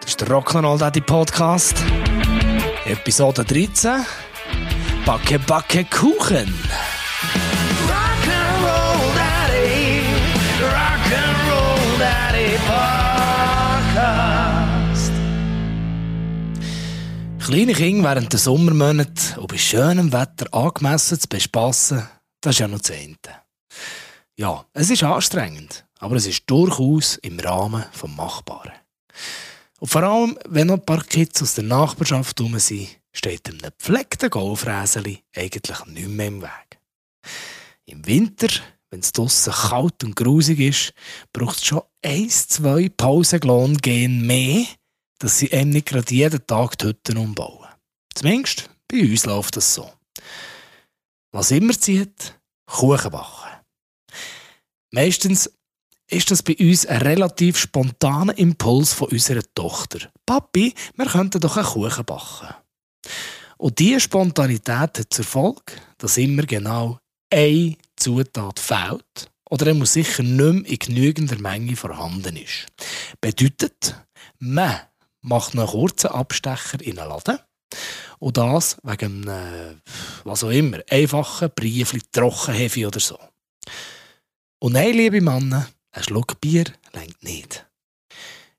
Das ist der Rock'n'Roll Daddy Podcast. Episode 13. Backe, backe Kuchen. Rock'n'Roll Daddy. Rock'n'Roll Daddy Podcast. Kleine Kinder während der Sommermonate und bei schönem Wetter angemessen zu bespassen, das ist ja noch das Zehnte. Ja, es ist anstrengend, aber es ist durchaus im Rahmen des Machbaren. Und vor allem, wenn noch ein paar Kids aus der Nachbarschaft herum sind, steht einem gepflegten Golfräseli eigentlich nicht mehr im Weg. Im Winter, wenn es draussen kalt und grusig ist, braucht es schon ein, zwei Pausenglon gehen mehr, dass sie einem nicht gerade jeden Tag die Hütten umbauen. Zumindest bei uns läuft das so. Was immer zieht, Kuchen backen. Meistens ist das bei uns ein relativ spontaner Impuls von unserer Tochter. Papi, wir könnten doch einen Kuchen backen. Und diese Spontanität hat zur Folge, dass immer genau eine Zutat fehlt oder er muss sicher nicht mehr in genügender Menge vorhanden ist. Bedeutet, man macht einen kurzen Abstecher in einen Laden und das wegen einem, was auch immer, einfachen Briefli, Trockenhefe oder so. Und nein, liebe Männer, ein Schluck Bier längt nicht.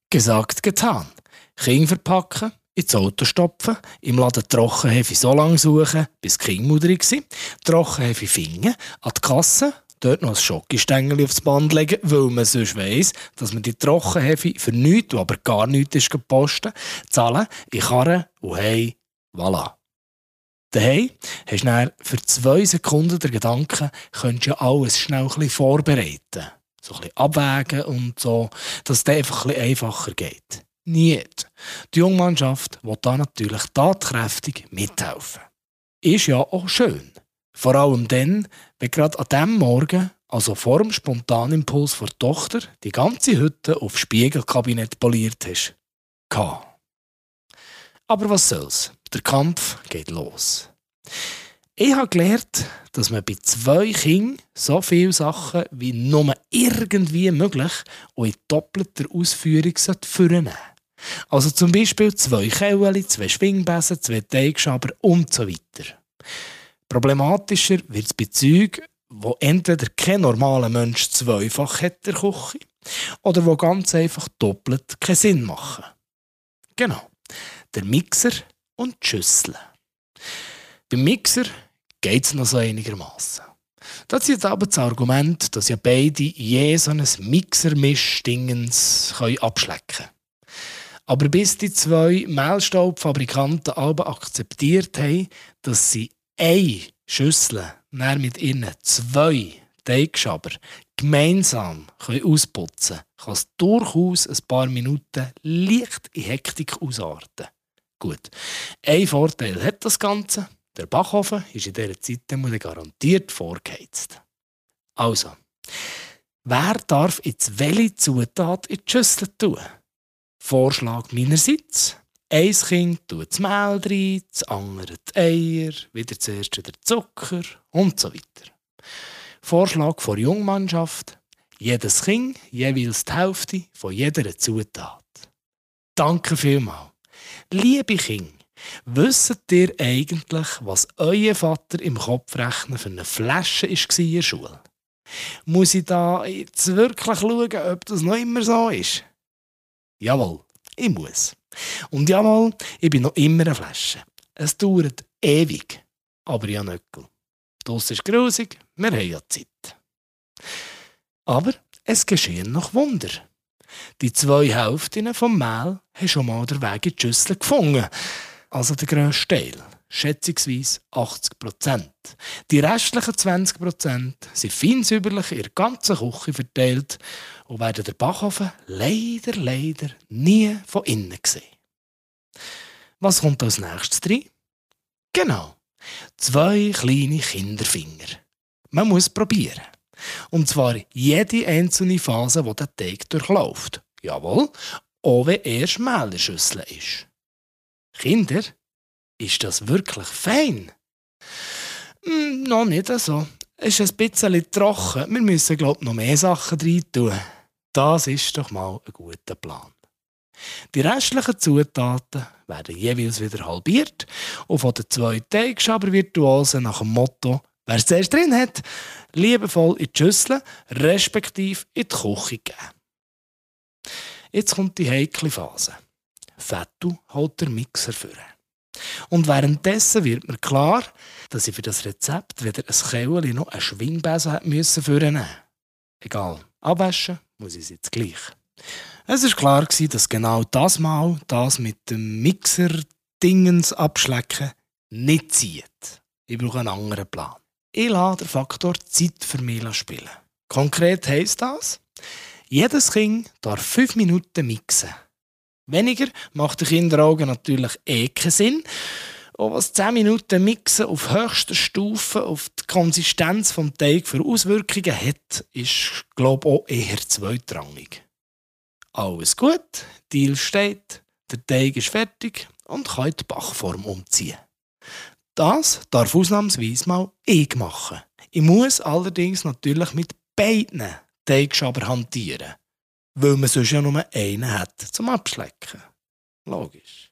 Gesagt, getan. Kind verpacken, ins Auto stopfen, im Laden Trockenhefe so lange suchen, bis die Kinder sind, Trockenhefe finden, an die Kasse, dort noch ein Schokostängel aufs Band legen, weil man sonst weiss, dass man die Trockenhefe für nichts, aber gar nichts ist gepostet, zahlen, in Karren und hey, voilà. Daheim hast du für zwei Sekunden den Gedanken, könntest ja alles schnell ein bisschen vorbereiten. So ein bisschen abwägen und so, dass es einfach ein bisschen einfacher geht. Nicht. Die Jungmannschaft will da natürlich tatkräftig mithelfen. Ist ja auch schön. Vor allem dann, wenn gerade an diesem Morgen, also vor dem Spontanimpuls der Tochter, die ganze Hütte auf Spiegelkabinett poliert hast. Aber was soll's? Der Kampf geht los. Ich habe gelernt, dass man bei zwei Kindern so viele Sachen wie nur irgendwie möglich und in doppelter Ausführung vornehmen Also zum Beispiel zwei Kellen, zwei Schwingbesen, zwei Teigschaber und so weiter. Problematischer wird es bei Zeugen, wo entweder kein normaler Mensch zweifach hat der Küche oder wo ganz einfach doppelt keinen Sinn machen. Genau. Der Mixer und die Schüssel. Beim Mixer geht es noch so einigermaßen. Das ist jetzt aber das Argument, dass ja beide je so ein Mixer-Mischdingens abschlecken können. Aber bis die zwei Mehlstaubfabrikanten aber akzeptiert haben, dass sie eine Schüssel mit ihren zwei Teigschaber gemeinsam ausputzen können, kann es durchaus ein paar Minuten leicht in Hektik ausarten. Gut. Ein Vorteil hat das Ganze. Der Backofen ist in dieser Zeit garantiert vorgeheizt. Also, wer darf jetzt welche Zutat in die Schüssel tun? Vorschlag meinerseits. Ein Kind tut das Mehl rein, das andere die Eier, wieder zuerst wieder Zucker und so weiter. Vorschlag vor Jungmannschaft. Jedes Kind jeweils die Hälfte von jeder Zutat. Danke vielmals. Liebe Kinder, wisst ihr eigentlich, was euer Vater im Kopfrechnen für eine Flasche war in der Schule? Muss ich da jetzt wirklich schauen, ob das noch immer so ist? Jawohl, ich muss. Und jawohl, ich bin noch immer eine Flasche. Es dauert ewig, aber habe Nöckel. Das ist grusig, wir haben ja Zeit. Aber es geschehen noch Wunder. Die zwei Hälften vom Mehl haben schon mal den Weg in die Schüssel gefunden. Also der grösste Teil, schätzungsweise 80 Prozent. Die restlichen 20 Prozent sind fein säuberlich in der ganzen Küche verteilt und werden der Backofen leider, leider nie von innen gesehen. Was kommt als nächstes drin? Genau, zwei kleine Kinderfinger. Man muss probieren. Und zwar jede einzelne Phase, die der Teig durchläuft. Jawohl, auch wenn erst Mehlerschüssel ist. Kinder, ist das wirklich fein? Hm, noch nicht so. Es ist ein bisschen trocken. Wir müssen, glaube ich, noch mehr Sachen rein tun. Das ist doch mal ein guter Plan. Die restlichen Zutaten werden jeweils wieder halbiert und von den zwei Teigschaber-Virtuosen nach dem Motto Wer es zuerst drin hat, liebevoll in die Schüssel, respektive in die Küche geben. Jetzt kommt die heikle Phase. Fettu holt der Mixer führen. Und währenddessen wird mir klar, dass ich für das Rezept weder ein Käuli noch ein Schwingbesen müssen führen Egal, abwaschen muss ich es jetzt gleich. Es war klar, dass genau das Mal das mit dem Mixer-Dingens abschlecken nicht zieht. Ich brauche einen anderen Plan. Ich lasse den Faktor Zeit für mich spielen. Konkret heisst das, jedes Kind darf fünf Minuten mixen. Weniger macht den Kinderaugen natürlich eh keinen Sinn. Und was 10 Minuten Mixen auf höchster Stufe auf die Konsistenz des Teig für Auswirkungen hat, ist, glaube ich, auch eher zweitrangig. Alles gut, Deal steht, der Teig ist fertig und kann die Bachform umziehen. Das darf ausnahmsweise mal ich machen. Ich muss allerdings natürlich mit beiden Teigschaber hantieren, weil man sonst ja nur einen hat zum Abschlecken. Logisch.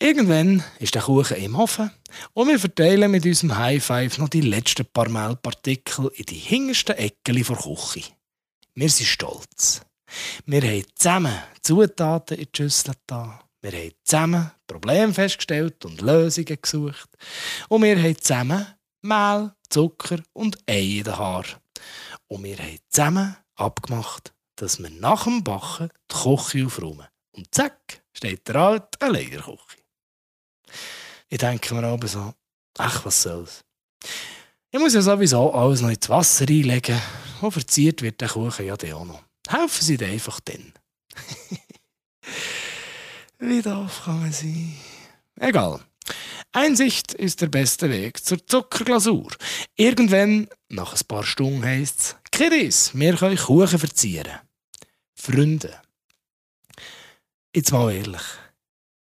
Irgendwann ist der Kuchen im Ofen und wir verteilen mit unserem High Five noch die letzten paar Mehlpartikel in die hintersten Ecken der Küche. Wir sind stolz. Wir haben zusammen Zutaten in die Schüssel da. Wir haben zusammen Probleme festgestellt und Lösungen gesucht. Und wir haben zusammen Mehl, Zucker und Ei in den Haar. Und wir haben zusammen abgemacht, dass wir nach dem Backen die Küche aufräumen. Und zack, steht der alte eine Legerküche. Ich denke mir aber so, ach, was soll's. Ich muss ja sowieso alles noch ins Wasser einlegen und verziert wird der Kuchen ja auch noch. Helfen Sie dir einfach dann. Wie doof kann man sein? Egal. Einsicht ist der beste Weg zur Zuckerglasur. Irgendwann, nach ein paar Stunden, heisst es, Kiddies, wir können Kuchen verzieren. Freunde, jetzt mal ehrlich,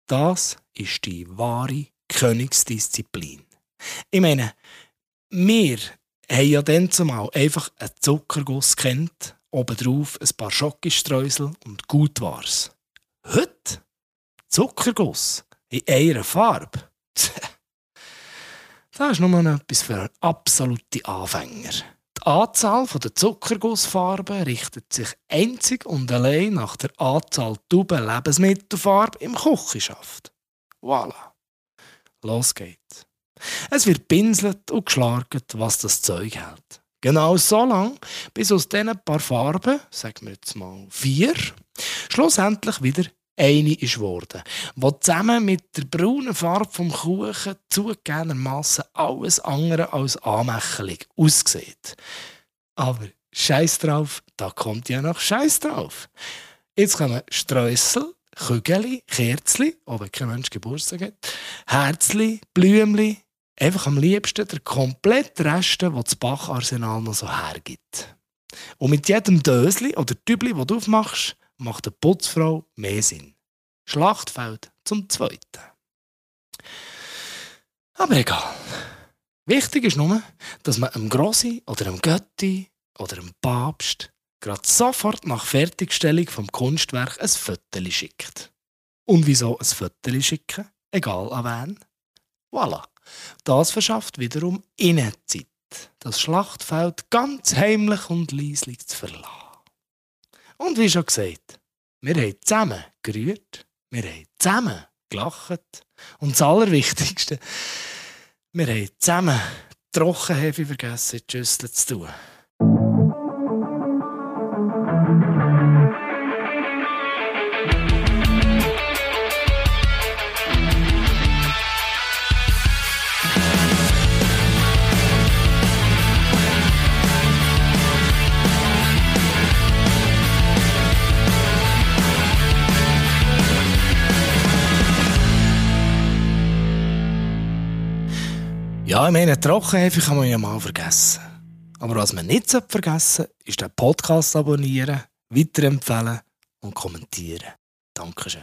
das ist die wahre Königsdisziplin. Ich meine, wir haben ja dann zumal einfach einen Zuckerguss kennt obendrauf ein paar Schokostreusel und gut war's. Heute Zuckerguss in einer Farbe. das ist nur noch etwas für absolute Anfänger. Die Anzahl der Zuckergussfarben richtet sich einzig und allein nach der Anzahl Tuben Lebensmittelfarbe im Küchenschaft. Voilà. Los geht's. Es wird pinselt und geschlagert, was das Zeug hält. Genau so lang, bis aus diesen paar Farben, sagen wir jetzt mal vier, schlussendlich wieder eine ist geworden, wo zusammen mit der braunen Farbe vom Kuchen zugegebenermaßen alles andere als anmächelig aussieht. Aber Scheiß drauf, da kommt ja noch Scheiß drauf. Jetzt kommen Streusel, Kügeli, Kerzli, ob kein Mensch Geburtstag hat, Herzli, Blümli, einfach am liebsten der komplette Rest, den das Bacharsenal noch so hergibt. Und mit jedem Dösli oder Tübli, das du aufmachst, macht eine Putzfrau mehr Sinn. Schlachtfeld zum Zweiten. Aber egal. Wichtig ist nur, dass man einem Grossi oder einem Götti oder einem Papst gerade sofort nach Fertigstellung vom Kunstwerk ein Foto schickt. Und wieso ein Foto schicken? Egal an wen. Voilà. Das verschafft wiederum Innenzeit, das Schlachtfeld ganz heimlich und leislich zu verlassen. Und wie schon gesagt, wir haben zusammen gerührt, wir haben zusammen gelacht und das Allerwichtigste, wir haben zusammen Trockenhefe vergessen, die Schüssel zu tun. Ja, ich meine, Trockenhefe kann man ja mal vergessen. Aber was man nicht vergessen sollte, ist den Podcast abonnieren, weiterempfehlen und kommentieren. Dankeschön.